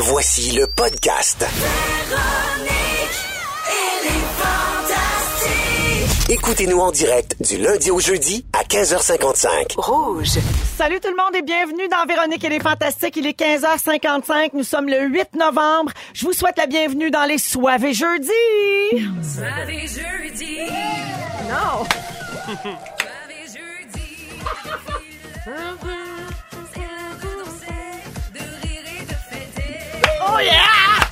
Voici le podcast. Écoutez-nous en direct du lundi au jeudi à 15h55. Rouge. Salut tout le monde et bienvenue dans Véronique et les Fantastiques. Il est 15h55. Nous sommes le 8 novembre. Je vous souhaite la bienvenue dans les Soivés jeudi. Soirée jeudi. Non. Soirée jeudi. Oh yeah!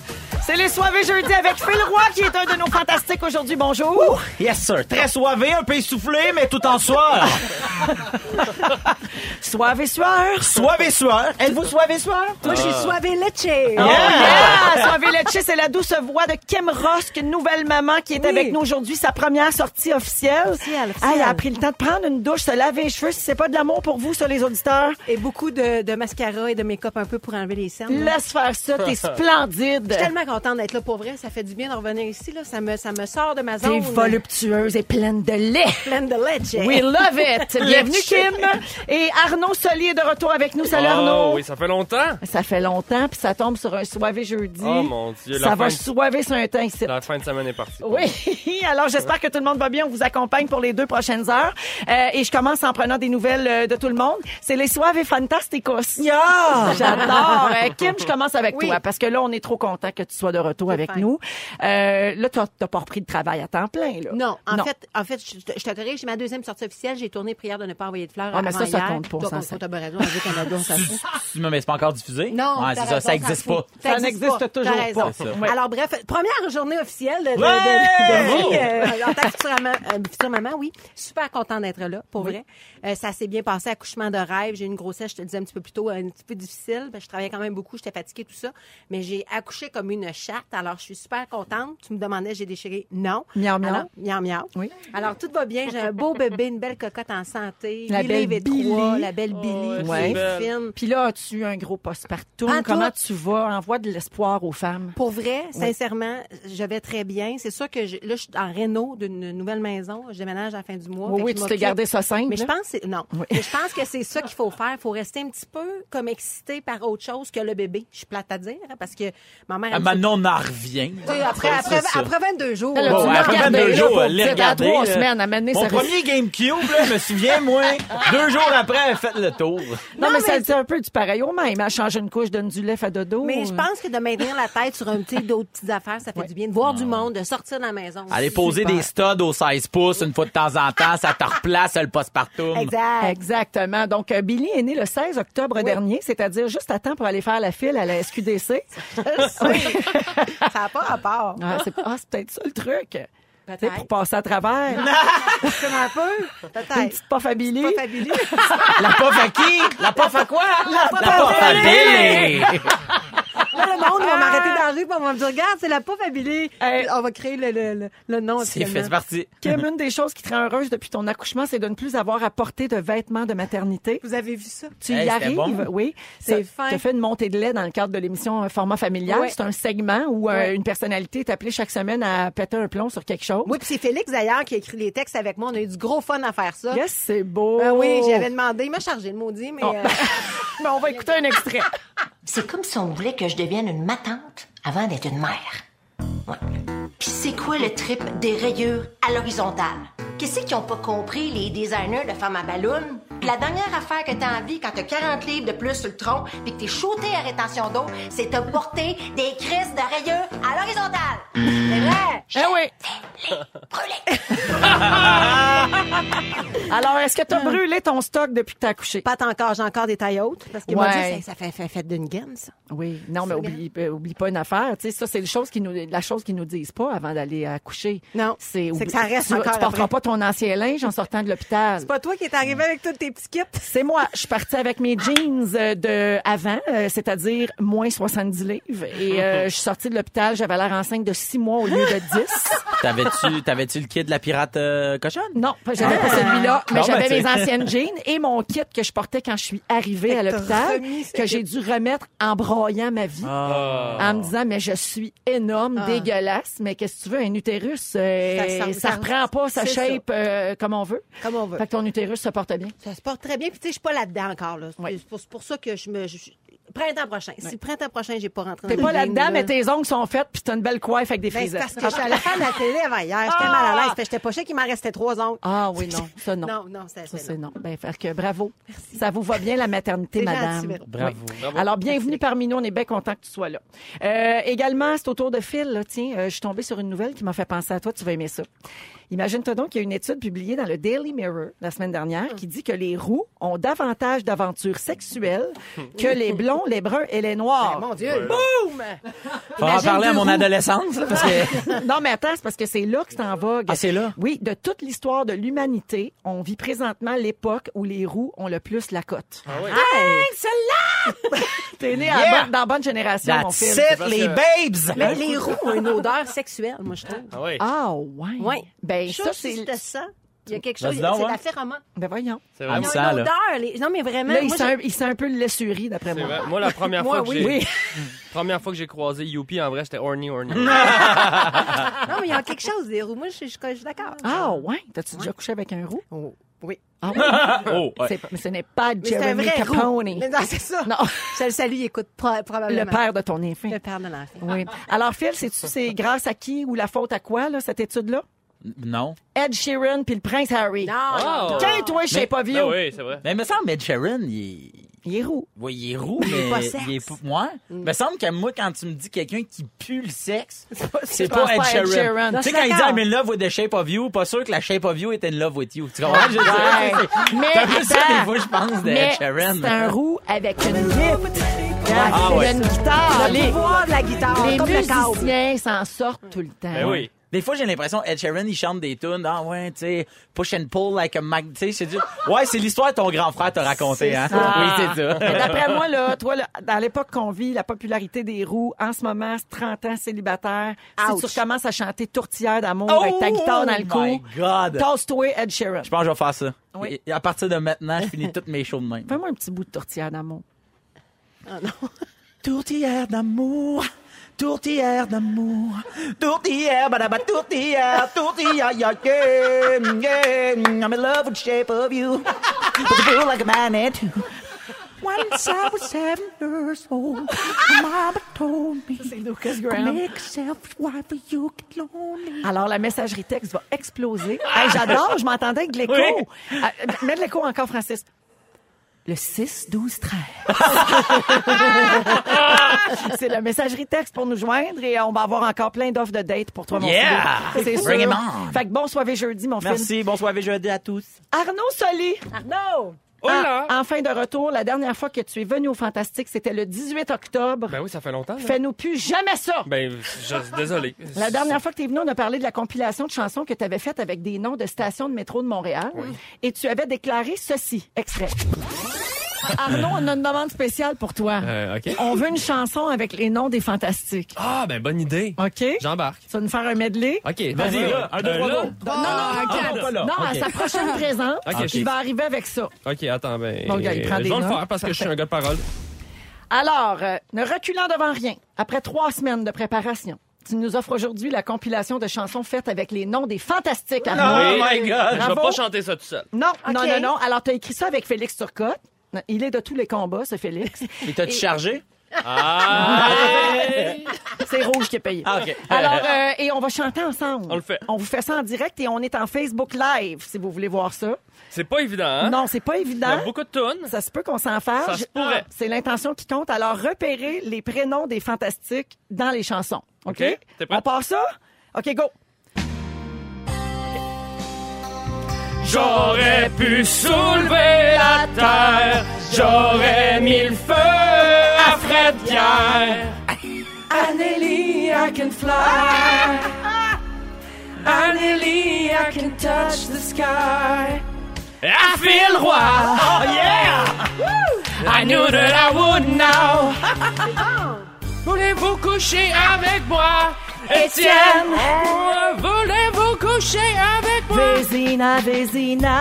C'est les Soivés jeudi avec Phil Roy qui est un de nos fantastiques aujourd'hui. Bonjour. Yes, sir. Très soivé, un peu essoufflé, mais tout en soir. Soivés sueur. Soivé soir. Êtes-vous soivé soir? Moi, je suis soivé leche. Oh Yeah. yeah! Soivé leche, c'est la douce voix de Kim Ross, une nouvelle maman qui est Oui. avec nous aujourd'hui, sa première sortie officielle. Officielle, Ah, elle officielle. a pris le temps de prendre une douche, se laver les cheveux. Si c'est pas de l'amour pour vous, ça, les auditeurs, Et beaucoup de, de mascara et de make-up un peu pour enlever les cernes. laisse faire ça. T'es splendide. Je suis tellement contente d'être là pour vrai. Ça fait du bien de revenir ici. Là. Ça, me, ça me sort de ma T'es zone. voluptueuse et pleine de lait. Pleine de leche. We love it. Bienvenue, Kim. Et Arnaud Solier est de retour avec nous. Salut, Oh, Arnaud. oui, ça fait longtemps. Ça fait longtemps, puis ça tombe sur un soivé jeudi. Oh mon Dieu, Ça la, va fin, soiver sur un teint ici. la fin de semaine est partie. Oui, alors j'espère que tout le monde va bien. On vous accompagne pour les deux prochaines heures. Euh, et je commence en prenant des nouvelles euh, de tout le monde. C'est les Suaves Fantasticos. J'adore. Euh, Kim, je commence avec Oui. toi parce que là, on est trop content que tu sois de retour avec fin. nous. Euh, là, t'as t'as pas repris de travail à temps plein. Là. Non, en Non. fait, en fait, je, je te corrige, j'ai ma deuxième sortie officielle. J'ai tourné prière de ne pas envoyer de fleurs. Ah, mais avant ça, ça hier. Compte pas, Donc, ça, on- ça. T'as bien raison, Radio-Canada, on s'en fout. Non, mais c'est pas encore diffusé? Non, Ouais, c'est ça. Ça existe s'en pas. Ça n'existe toujours pas. Alors bref, première journée officielle de, euh, en tant que future maman, euh, future maman, oui. Super content d'être là, pour vrai. Euh, ça s'est bien passé, accouchement de rêve. J'ai eu une grossesse, je te le disais un petit peu plus tôt, un petit peu difficile. Ben, je travaillais quand même beaucoup, j'étais fatiguée, tout ça. Mais j'ai accouché comme une chatte, alors je suis super contente. Tu me demandais, j'ai déchiré? Non. Miaou, miaou. Alors, miaou, miaou. Oui. Alors, tout va bien. J'ai un beau bébé, une belle cocotte en santé. La Huit belle Billy. la belle Billy. ouais, qui est fine. Puis là, as-tu un gros postpartum? Pas Comment tout. tu vas? Envoie de l'espoir aux femmes. Pour vrai, sincèrement, je vais très bien. C'est sûr que je- là, je suis en réno d'une nouvelle maison. Je déménage à la fin du mois. Oui, oui, tu t'es gardé ça simple. Mais je pense, que c'est- non. Oui. Mais je pense que c'est ça qu'il faut faire. Il faut rester un petit peu comme excité par autre chose que le bébé. Je suis plate à dire, hein, parce que ma mère. Ah, Maintenant, on en revient. après, C'est après, ça. après 22 jours. Là, Bon, tu l'as après regardé, 22 là, jours, trois semaines, à mener, Mon premier GameCube, là, je me souviens, moi, deux jours après, elle a fait le tour. Non, mais, mais ça dit un peu du pareil au même. Elle change une couche, donne du lait à dodo. Mais je pense que de maintenir la tête sur un petit d'autres petites affaires, ça fait du bien. De voir du monde, de sortir de la maison. Aller poser Super. des studs au 16 pouces une fois de temps en temps, ça te replace le postpartum. Exact. Exactement. Donc, euh, Billy est né le 16 octobre dernier, c'est-à-dire juste à temps pour aller faire la file à la SQDC. Ça n'a pas rapport. Ah, c'est ah, c'est peut-être ça le truc. Peut-être. pour passer à travers. Comme un peu. Une Peut-être. petite puff à Billy. Pas fabuleux. La puff à qui? La puff à quoi? La puff à à Billy. Là, le monde va m'arrêter dans la rue, puis on va me dire, regarde, c'est la pauvre. Hey. On va créer le, le, le, le nom. C'est fait, c'est parti. Kim, une des choses qui te rend heureuse depuis ton accouchement, c'est de ne plus avoir à porter de vêtements de maternité. Vous avez vu ça? Tu Hey, y arrives, bon. oui. C'est Tu fin. as fait une montée de lait dans le cadre de l'émission euh, Format familial. Ouais. C'est un segment où euh, une personnalité est appelée chaque semaine à péter un plomb sur quelque chose. Oui, puis c'est Félix d'ailleurs qui a écrit les textes avec moi. On a eu du gros fun à faire ça. Yes, c'est beau. Ben oui, j'avais demandé. Il m'a chargé le maudit, mais. Oh. euh, Mais on va écouter un extrait. C'est comme si on voulait que je devienne une matante avant d'être une mère. Ouais. Puis c'est quoi le trip des rayures à l'horizontale? Qu'est-ce qu'ils ont pas compris, les designers de femmes à ballon? La dernière affaire que t'as envie quand t'as 40 livres de plus sur le tronc puis que t'es shooté à rétention d'eau, c'est de porter des crises de rayures à l'horizontale. C'est vrai? Eh oui. Brûlé. Alors, est-ce que tu as brûlé ton stock depuis que tu as accouché? Pas encore, j'ai encore des tailles hautes. Parce que Ouais. moi, ça, ça fait, fait, fait d'une gaine, ça. Oui, non, mais oublie, euh, oublie pas une affaire. Tu sais, ça, c'est le chose qui nous, la chose qu'ils nous disent pas avant d'aller accoucher. Non. C'est que ça reste tu, encore Tu porteras après. pas ton ancien linge en sortant de l'hôpital. C'est pas toi qui es arrivé avec tous tes petits kits? C'est moi. Je suis partie avec mes jeans euh, de avant, euh, c'est-à-dire moins 70 livres. Et euh, je suis sortie de l'hôpital, j'avais l'air enceinte de 6 mois au lieu de 10. T'avais-tu, t'avais-tu le kit de la pirate euh, cochonne? Non, j'avais pas celui-là, mais ben, j'avais tu- mes anciennes jeans et mon kit que je portais quand je suis arrivée à l'hôpital, que j'ai dû remettre en broyant ma vie. Ah. En me disant, mais je suis énorme, dégueulasse, mais qu'est-ce que tu veux, un utérus, euh, Ça- ça- reprend pas sa shape euh, comme on veut. Comme on veut. Fait que ton utérus se porte bien. Ça se porte très bien. Puis, tu sais, je suis pas là-dedans encore. Là. Oui. C'est pour, ça que je me. je- Printemps prochain. Si le printemps prochain, j'ai pas rentré T'es pas là-dedans, là. mais tes ongles sont faits, puis t'as une belle coiffe avec des Ben, frisettes. parce que je suis allée faire de la télé avant hier. J'étais mal à l'aise. J'étais pas sûre qu'il m'en restait trois ongles. Ah oui, non, ça non. Non, non, c'est Ça, c'est c'est non. Ben, faire que bravo. Ça vous va bien, la maternité, madame? gentil. Bravo. Bravo. Alors, bienvenue parmi nous. On est bien content que tu sois là. Euh, également, c'est au tour de Phil. Là. Tiens, euh, je suis tombée sur une nouvelle qui m'a fait penser à toi. Tu vas aimer ça. Imagine-toi donc qu'il y a une étude publiée dans le Daily Mirror la semaine dernière qui dit que les roux ont davantage d'aventures sexuelles que les blonds, les bruns et les noirs. Mon Dieu. Boum! Faut en parler à mon adolescence, là, parce que... Non, mais attends, c'est parce que c'est là que c'est en vogue. Ah, c'est là? Oui, de toute l'histoire de l'humanité, on vit présentement l'époque où les roux ont le plus la cote. Ah oui. celle-là! T'es né Yeah! bonne- dans la bonne génération, mon That's fils. it, les que- babes! Mais les roues ont une odeur sexuelle, moi, je trouve. Ah oui. Ah, ouais. Oui. Ben, Je ça, trouve que c'est... c'était ça. Il y a quelque Vas-y chose, c'est ouais. la phéromone. Ben, voyons. C'est vrai. Ils me ont sent, une là. odeur. les- Non, mais vraiment. Là, il moi, sent, un, il sent un peu l'essurie, d'après moi. vrai. Moi, la première Moi, fois que oui. j'ai... Oui. Première fois que j'ai croisé Youpi, en vrai, j'étais horny, horny. Non, mais il y a quelque chose des roues. Moi, je suis je suis d'accord. Ah, ouais? T'as-tu déjà couché avec un roux? Oh, oui. Ah, oui. Oh, ouais. Mais ce n'est pas Mais un Jeremy vrai Capone. Mais non, c'est ça. Non. Je le salue, il écoute pro- probablement. Le père de ton enfant. Le père de l'enfant. Oui. Alors, Phil, sais-tu c'est grâce à qui ou la faute à quoi, là, cette étude-là? Non. Ed Sheeran puis le prince Harry. Non, Oh. Tiens, toi, je sais pas vieux. Ah oui, c'est vrai. Mais il me semble, Ed Sheeran, il est... Il est roux. Oui, il est roux, mais pas sexe. il est pas... Moi, il me semble que moi, quand tu me dis quelqu'un qui pue le sexe, c'est pas Ed pas Ed Sheeran. Tu sais, quand il dit. I'm in love with the shape of you, pas sûr que la shape of you est in love with you. Tu comprends? ce que Je veux dire, Ouais. Mais c'est un peu ça, attends. des fois, je pense, de Mais Ed Sheeran. c'est un roux avec une lift. Ah il ouais. y a une guitare. Le Les, pouvoir de la guitare, les musiciens s'en sortent tout le temps. Ben oui. Des fois, j'ai l'impression Ed Sheeran, il chante des tunes. Ah ouais, tu sais, push and pull like a mag... Tu sais, c'est du... Ouais, c'est l'histoire que ton grand frère t'a raconté, hein? ça. Oui, c'est ça. Mais D'après moi, là, toi, là, dans l'époque qu'on vit, la popularité des roues, en ce moment, c'est 30 ans célibataire. Ouch. Si tu recommences à chanter Tourtière d'amour avec ta guitare dans le Oh my cou, God! tosse-toi Ed Sheeran. Je pense que je vais faire ça. Oui. Et à partir de maintenant, je finis toutes mes shows de même. Fais-moi un petit bout de Tourtière d'amour. Tourtière d'amour, tourtière d'amour, tourtière, badaba, tourtière, tourtière, yeah, yeah, yeah. I'm in love with the shape of you, but you feel like a magnet too. Once I was seven years old, my mama told me, Lucas Graham. make yourself wife or you get lonely. Alors, la messagerie texte va exploser. Hey, J'adore, je m'entendais avec de l'écho. Oui. Ah, mets de l'écho encore, Francis. Le 6, 12, 13. C'est la messagerie texte pour nous joindre et on va avoir encore plein d'offres de date pour toi, mon Yeah! C'est sûr. Bring 'em on. Fait que bon soirée jeudi, mon fils. Merci, bonsoir et jeudi à tous. Arnaud Soli. Arnaud! Oh là! En, en fin de retour, la dernière fois que tu es venu au Fantastique, c'était le 18 octobre. Ben oui, ça fait longtemps. là. Fais-nous plus jamais ça. Ben, je, désolé. La dernière fois que tu es venu, on a parlé de la compilation de chansons que tu avais faite avec des noms de stations de métro de Montréal. Et tu avais déclaré ceci, extrait. Arnaud, on a une demande spéciale pour toi. Euh, OK. On veut une chanson avec les noms des fantastiques. Ah, ben, bonne idée. OK? J'embarque. Tu vas nous faire un medley? OK. Vas-y, là, un, deux, Euh, trois, go. Non, non, non, pas là. non, à sa prochaine présence, il va arriver avec ça. OK, attends, ben. Bon, gars, il prend je des vais le faire parce que je suis un gars de parole. Alors, euh, ne reculant devant rien, après trois semaines de préparation, tu nous offres aujourd'hui la compilation de chansons faites avec les noms des fantastiques. Arnaud. Oh my God! Je vais Bravo. pas chanter ça tout seul. Non, non, non, non. Alors, tu as écrit ça avec Félix Turcotte. Il est de tous les combats, ce Félix. Et t'as-tu chargé? Ah! C'est Rouge qui est payé. Ah. Alors, euh, et on va chanter ensemble. On le fait. On vous fait ça en direct et on est en Facebook Live, si vous voulez voir ça. C'est pas évident, hein? Non, c'est pas Il y évident. a beaucoup de tunes. Ça se peut qu'on s'en fasse. Ça se pourrait. C'est l'intention qui compte. Alors, repérez les prénoms des fantastiques dans les chansons. OK? OK. T'es prête? On part ça? OK, go. J'aurais pu soulever la terre, j'aurais mis le feu à Fred Pierre. Anneli, I can fly. Anneli, I can touch the sky. À Phil Roy. Oh yeah! I knew that I would now. Voulez-vous coucher avec moi? Étienne! Voulez-vous coucher avec moi? Vezina, Vezina.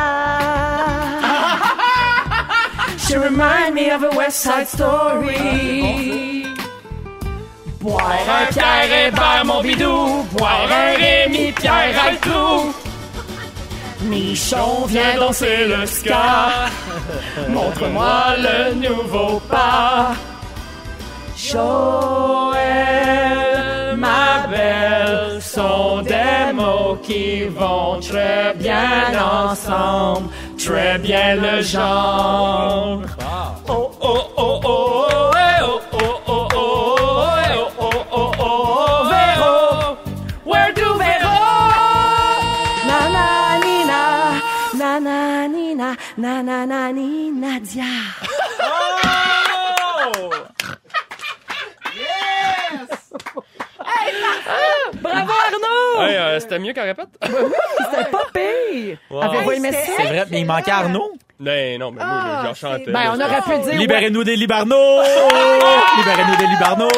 She remind me of a West Side Story. Boire Un Pierre Hébert, mon bidou. Boire un Rémi Pierre tout. Michon Viens vient danser le ska. Montre-moi le nouveau pas. Qui vont très bien ensemble, très bien le genre. Oh oh oh oh, eh, oh oh oh oh, eh, oh oh oh oh, Véro, where do Véro? Nananina, nananina, nananani, Nadia. Euh, c'était mieux qu'en répète? C'était pas pire! Avez-vous aimé ça? C'est vrai, mais il manquait Arnaud. Non, non, mais moi, j'en chantais. Ben, on aurait pu dire... Libérez-nous des Libarnos! Libérez-nous des Libarnos!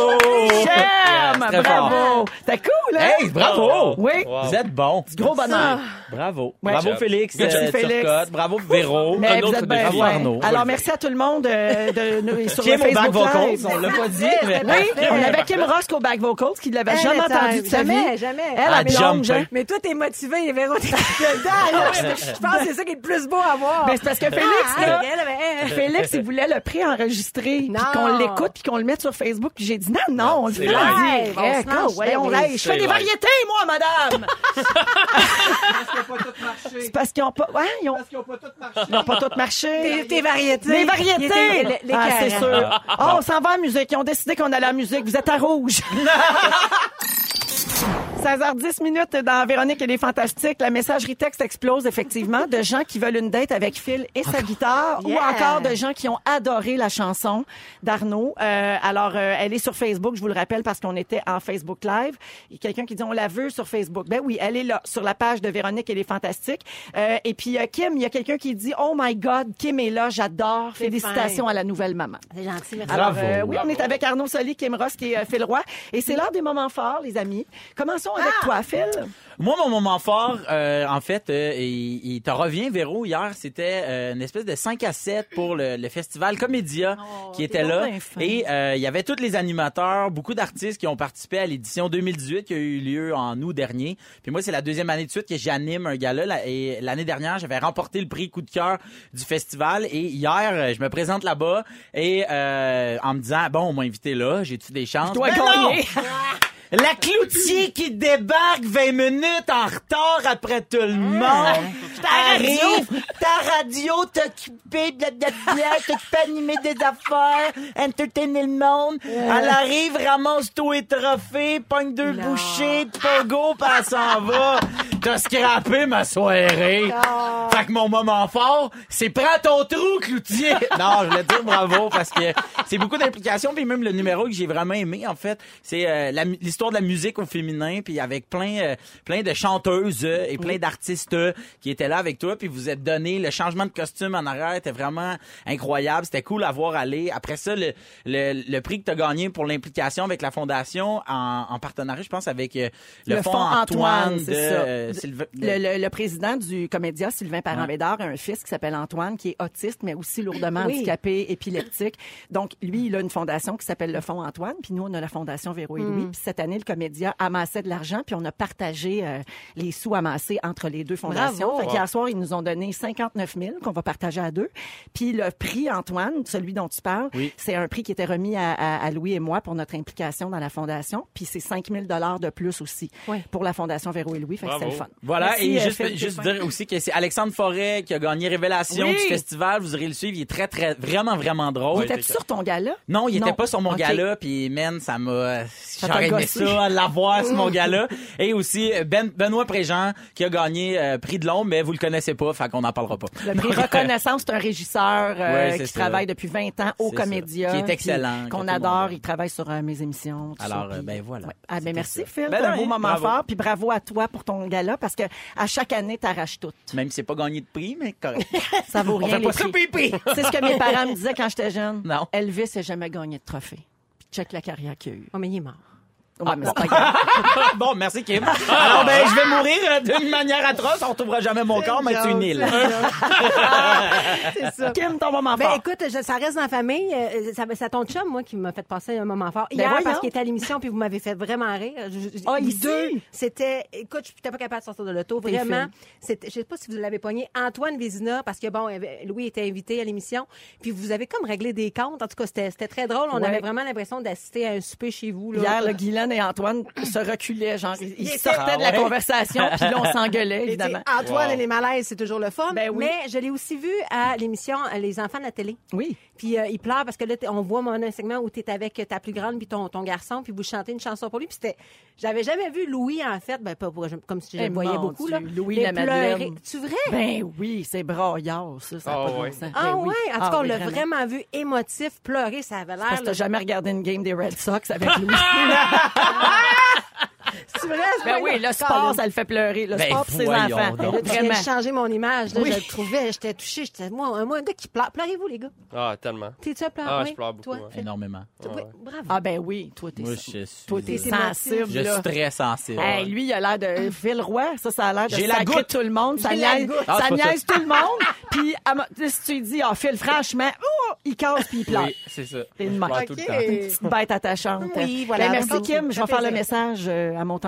J'aime! Très. Bravo! C'était cool, hein? Hey, bravo! Oui, Wow. Vous êtes bon. gros bonheur. Bravo. Ouais. Bravo Good Félix, job. euh, Félix. Turcotte. Bravo Véro. Mais Un vous autre êtes bien fin. Arnaud. Alors, merci à tout le monde euh, de, nous sur Kim le au back Facebook vocals, Live. on l'a pas dit, mais... Oui, on avait Kim Rosk au back vocals qui l'avait Elle, jamais entendu de sa vie. jamais, jamais. Elle, Ah, elle est longue, hein? hein. Mais toi, t'es motivé, Véro, t'es dedans, là. Je pense que c'est ça qui est le plus beau à voir. Ben, c'est parce que Félix, Ah, là, elle, elle, Félix, il voulait le préenregistrer, puis qu'on l'écoute, puis qu'on le mette sur Facebook. Puis j'ai dit non, non, on le c'est fait on Ah, ben je fais C'est des live. variétés, moi, madame. c'est parce qu'ils ont pas, ouais, ils ont, ils ont pas toutes marché. Tes, tes variétés. Les variétés! Il était- les- les ah, c'est sûr. Oh, on s'en va en musique. Ils ont décidé qu'on allait en musique. Vous êtes à rouge. 16h10 minutes dans Véronique et les Fantastiques. La messagerie texte explose effectivement de gens qui veulent une date avec Phil et sa guitare ou encore de gens qui ont adoré la chanson d'Arnaud. Euh, alors, euh, elle est sur Facebook, je vous le rappelle, parce qu'on était en Facebook Live. Il y a quelqu'un qui dit on la veut sur Facebook. Ben oui, elle est là, sur la page de Véronique et les Fantastiques. Euh, et puis, euh, Kim, il y a quelqu'un qui dit oh my God, Kim est là, j'adore. Félicitations fin. à la nouvelle maman. C'est gentil, merci. Alors, Bravo. euh, oui, on est avec Arnaud Soli, Kim Ross et euh, Phil Roy. Et c'est l'heure des moments forts, les amis. Commençons avec toi, Phil. Moi, mon moment fort, euh, en fait, euh, il, il te revient, Véro, hier, c'était euh, une espèce de 5 à 7 pour le, le festival Comédia qui était là. Et euh, il y avait tous les animateurs, beaucoup d'artistes qui ont participé à l'édition 2018 qui a eu lieu en août dernier. Puis moi, c'est la deuxième année de suite que j'anime un gala. là. Et l'année dernière, j'avais remporté le prix coup de cœur du festival. Et hier, euh, je me présente là-bas et euh, en me disant, bon, on m'a invité là, j'ai-tu des chances? non! La cloutier qui débarque 20 minutes en retard après tout le monde. Arrive, ta radio t'occuper, blablabla, t'occuper animer des affaires, entertainer le monde. Elle arrive, ramasse tous les trophées, pogne deux Non. bouchées, pogo, pis elle s'en va. T'as scrappé ma soirée. Fait que mon moment fort, c'est prends ton trou, cloutier. non, je voulais dire bravo parce que c'est beaucoup d'implications puis même le numéro que j'ai vraiment aimé en fait, c'est euh, la mu- l'histoire de la musique au féminin puis avec plein euh, plein de chanteuses euh, et plein d'artistes euh, qui étaient là avec toi puis vous êtes donné le changement de costume en arrière était vraiment incroyable, c'était cool à voir aller. Après ça le le, le prix que tu as gagné pour l'implication avec la fondation en, en partenariat je pense avec euh, le, fonds Antoine, de c'est ça. euh, Sylvain- de- Le, le- le président du Comédia, Sylvain Parent-Bédard, a un fils qui s'appelle Antoine, qui est autiste, mais aussi lourdement Oui. handicapé, épileptique. Donc, lui, il a une fondation qui s'appelle le Fonds Antoine, puis nous, on a la Fondation Véro et Louis. Puis cette année, le Comédia amassait de l'argent, puis on a partagé euh, les sous amassés entre les deux fondations. Bravo. Fait qu'hier soir, ils nous ont donné 59 000 qu'on va partager à deux. Puis le prix Antoine, celui dont tu parles, Oui. c'est un prix qui était remis à, à- à Louis et moi pour notre implication dans la fondation. Puis c'est 5 000 de plus aussi Oui. pour la Fondation Véro et Louis. Fait que Bravo. c'est le fun. Voilà, Merci, et euh, juste, dire aussi que c'est Alexandre Forêt qui a gagné Révélation Oui. du festival. Vous aurez le suivre. Il est très, très, vraiment, vraiment Il drôle. était sur ton gala? Non, il était Non. pas sur mon OK. gala, puis man, ça m'a... J'aurais aimé ça, l'avoir sur mon gala. Et aussi ben, Benoît Préjean qui a gagné euh, prix de l'ombre, mais vous le connaissez pas, fait qu'on n'en parlera pas. Le prix Reconnaissance, c'est un régisseur euh, Ouais, qui ça. travaille depuis 20 ans au. Comédia. Qui est excellent, Qu'on adore. Il travaille sur euh, mes émissions. tout Alors, ça, euh, puis- ben voilà. Ouais. Ah, ben merci, ça. Phil. Ben C'est un beau moment Bravo. fort. Puis bravo à toi pour ton gala parce que à chaque année, t'arraches tout. Même si c'est pas gagné de prix, mais correct. Ça vaut On rien. fait les pas ça, prix. pipi! C'est ce que mes parents me disaient quand j'étais jeune. Non. Elvis n'a jamais gagné de trophée. Puis check la carrière qu'il a eue. Oh, mais il est mort. Ouais, mais c'est pas grave. bon, merci Kim. Alors, ben, je vais mourir euh, d'une manière atroce. On retrouvera jamais mon corps, mais c'est une île. C'est ça. Kim, ton moment Ben fort. écoute, je- ça reste dans la famille. Euh, Ça, ça ton chum, moi, qui m'a fait passer un moment fort. Ben Hier, voyons. parce qu'il était à l'émission, puis vous m'avez fait vraiment rire. Je- je- Ah, les ici? deux, c'était... Écoute, je n'étais pas capable de sortir de l'auto. T'es Vraiment. fine. C'était, je sais pas si vous l'avez pogné. Antoine Vézina, parce que, bon, il y avait- Louis était invité à l'émission. Puis vous avez comme réglé des comptes. En tout cas, c'était, c'était très drôle. On Ouais. avait vraiment l'impression d'assister à un souper chez vous. Là. Hier, le Guylaine et Antoine se reculaient, genre, ils, sortaient de la Ah ouais? conversation, puis là, on s'engueulait, évidemment. Antoine et les malaises, c'est toujours le fun. Ben oui. Mais je l'ai aussi vu à l'émission euh, Les enfants de la télé. Oui. Puis euh, il pleure parce que là, on voit mon un segment où tu es avec ta plus grande puis ton, ton garçon, puis vous chantez une chanson pour lui. Puis c'était, j'avais jamais vu Louis en fait, ben pas pour- comme si je Eh, le voyais mon beaucoup Dieu, là. Louis la pleurer. Madeleine. Tu vrai? Ben oui, c'est braillard, ça, ça Ah pas ouais. ah Ben oui. ouais, en tout Ah cas, on oui, l'a vraiment. vu émotif, pleurer, ça avait Parce l'air. que là, t'as jamais regardé une game des Red Sox avec lui. C'est vrai, c'est ben oui, le sport, ça le fait pleurer. Le Ben, sport pour ses voyons enfants. donc. Là, tu viens Vraiment. de changer mon image. Là, Oui. Je le trouvais, j'étais touchée. J'étais, moi, moi, un gars qui pleure. Pleurez-vous, les gars? Ah, tellement. T'es-tu à pleurer? Ah, je pleure beaucoup, Toi, ouais. Phil? Énormément. Oui, bravo. Ah ben oui, toi, t'es Moi, je suis, toi, t'es sensible. je là. suis très sensible. Hey, lui, il a l'air de Phil Roy. Ça, ça a l'air de J'ai la sacrer goutte. tout le monde. Ça J'ai la niaise, goutte. Ah, ça c'est pas ça. niaise tout le monde. Puis, à si tu lui dis, ah, Phil, franchement, oh, il casse puis il pleure. Oui, c'est ça. T'es une Je tout le temps. Petite bête attachante. Oui, voilà. Ben, merci, Merci Kim. Je vais Ça fait faire le plaisir. message euh, à mon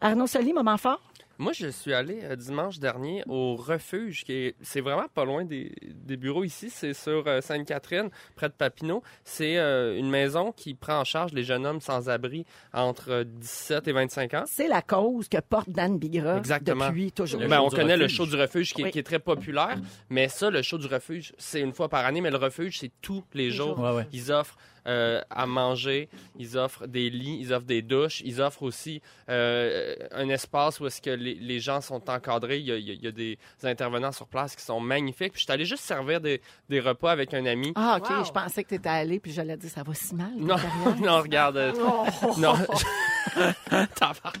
Arnaud Soli, moment fort? Moi, je suis allé euh, dimanche dernier au refuge, qui est, c'est vraiment pas loin des, des bureaux ici. C'est sur euh, Sainte-Catherine, près de Papineau. C'est euh, une maison qui prend en charge les jeunes hommes sans abri entre euh, 17 et 25 ans. C'est la cause que porte Dan Bigra Exactement. depuis toujours. Le Ben, on connaît le show du refuge qui, est- Oui. qui est très populaire, mais ça, le show du refuge, c'est une fois par année, mais le refuge, c'est tous les jours. Ouais, ouais. Ils offrent euh, à manger, ils offrent des lits, ils offrent des douches, ils offrent aussi euh, un espace où est-ce que les, les gens sont encadrés. Il y, a, il y des intervenants sur place qui sont magnifiques. Puis je suis allé juste servir des, des repas avec un ami. Ah, OK. Wow. Je pensais que t'étais allé, puis j'allais dire, ça va si mal. Non, non, regarde. euh, Non. Tabarnak.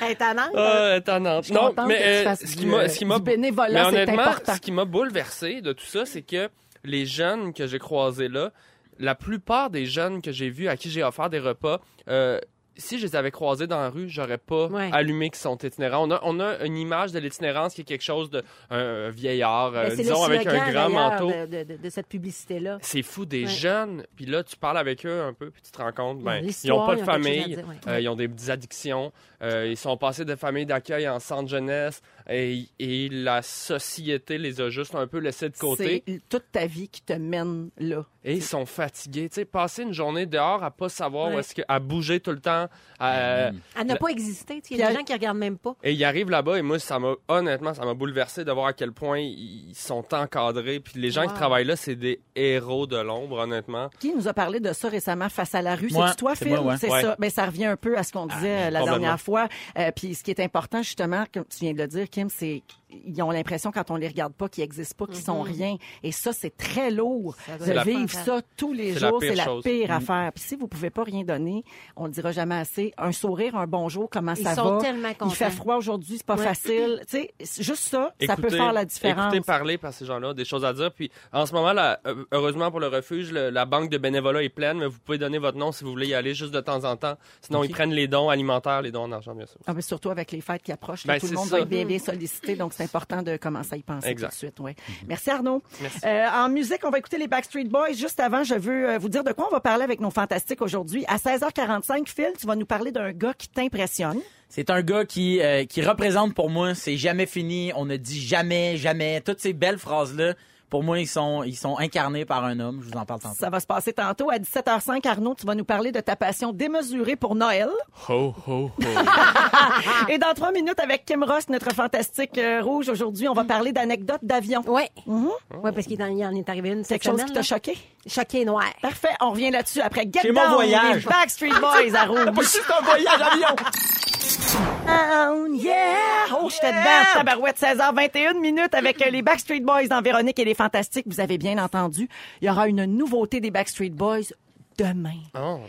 Hey, ta langue, Ah, étonnante. Je suis Non, mais tu euh, ce qui m'a, euh, ce qui m'a, honnêtement, important. ce qui m'a bouleversé de tout ça, c'est que les jeunes que j'ai croisés là, la plupart des jeunes que j'ai vus à qui j'ai offert des repas, euh, si je les avais croisés dans la rue, j'aurais pas Ouais. allumé qu'ils sont itinérants. On a, on a une image de l'itinérance qui est quelque chose de un vieillard, euh, disons, avec un grand manteau. De, de- de- cette publicité-là. C'est fou, des Ouais. jeunes. Puis là, tu parles avec eux un peu, puis tu te rends compte, ben, ils n'ont pas de famille, dire, ouais. euh, ils ont des addictions, euh, ils sont passés de famille d'accueil en centre jeunesse, et, et la société les a juste un peu laissés de côté. C'est toute ta vie qui te mène là. Et ils sont fatigués. Tu sais, passer une journée dehors à pas savoir où est-ce que, à bouger tout le temps. à- n'a La- pas sais, Il y a des gens qui regardent même pas. Et ils arrivent là-bas et moi, ça m'a honnêtement, ça m'a bouleversé de voir à quel point ils sont encadrés. Puis les gens Wow. qui travaillent là, c'est des héros de l'ombre, honnêtement. Qui nous a parlé de ça récemment face à la rue? C'est toi, c'est Phil? moi, ouais. C'est Ouais. ça. Ben, ça revient un peu à ce qu'on disait euh, la dernière fois. Euh, puis ce qui est important, justement, comme tu viens de le dire, Kim, c'est qu'ils ont l'impression, quand on les regarde pas, qu'ils n'existent pas, qu'ils sont rien. Et ça, c'est très lourd de vivre ça tous les jours. C'est la pire Mm. affaire. Puis si vous pouvez pas rien donner, on le dira jamais assez. Un sourire, un bonjour, comment Ils ça sont va? tellement Il fait froid aujourd'hui, c'est pas Ouais. facile. Tu sais, juste ça, ça peut faire la différence. Écoutez parler par ces gens-là, des choses à dire. Puis en ce moment, là, heureusement pour le refuge, le- la banque de bénévolat est pleine, mais vous pouvez donner votre nom si vous voulez y aller juste de temps en temps. Sinon, ils prennent les dons alimentaires, les dons en argent, bien sûr. Ah, mais surtout avec les fêtes qui approchent, Ben, tout le monde ça. va être bien, bien sollicité, donc c'est important de commencer à y penser Exact. tout de suite. Ouais. Merci Arnaud. Merci. Euh, en musique, on va écouter les Backstreet Boys. Juste avant, je veux euh, vous dire de quoi on va parler avec nos fantastiques aujourd'hui. À 16h45, Phil, tu vas nous parler d'un gars qui t'impressionne. C'est un gars qui, euh, qui représente pour moi, c'est jamais fini, on ne dit jamais, jamais. Toutes ces belles phrases-là, pour moi, ils sont, ils sont incarnés par un homme. Je vous en parle tantôt. Ça va se passer tantôt à 17h05. Arnaud, tu vas nous parler de ta passion démesurée pour Noël. Ho, ho, ho. Et dans trois minutes, avec Kim Ross, notre fantastique euh, rouge, aujourd'hui, on va parler d'anecdotes d'avion. Oui. Ouais, parce qu'il en il en est arrivé une cette Quelque chose semaine. qui t'a choqué? Choqué noir. Parfait, on revient là-dessus après Get C'est mon Down, voyage. les Backstreet Boys à Rouge. C'est un voyage avion! Down, yeah! Oh, j'étais dedans, tabarouette, 16h21 minutes avec euh, les Backstreet Boys dans Véronique et les Fantastiques. Vous avez bien entendu, il y aura une nouveauté des Backstreet Boys demain. Oh.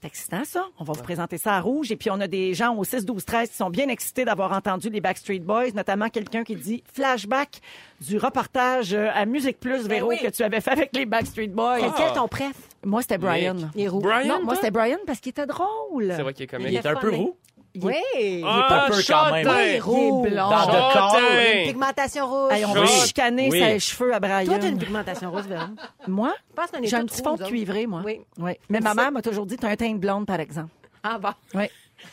C'est excitant, ça. On va vous présenter ça à Rouge. Et puis, on a des gens au 6, 12, 13 qui sont bien excités d'avoir entendu les Backstreet Boys, notamment quelqu'un qui dit flashback du reportage euh, à Musique Plus, Véro, oui. que tu avais fait avec les Backstreet Boys. Quel ton préf? Moi, c'était Brian. Il est roux. Brian, non, moi, c'était Brian parce qu'il était drôle. C'est vrai qu'il est comique. Il est un peu roux. Oui. Ah, peu quand même. Il est blond. Dans The Call. Châtain. Pigmentation rouge. Hey, on va chicaner Oui. ses cheveux à Brian. Toi, t'as une pigmentation rose, Véron. Moi, Je pense qu'on est j'ai un toutes petit fond nous autres. cuivré, moi. Oui. Oui. Mais ma mère m'a toujours dit, t'as un teint de blonde, par exemple. Ah bon. Oui.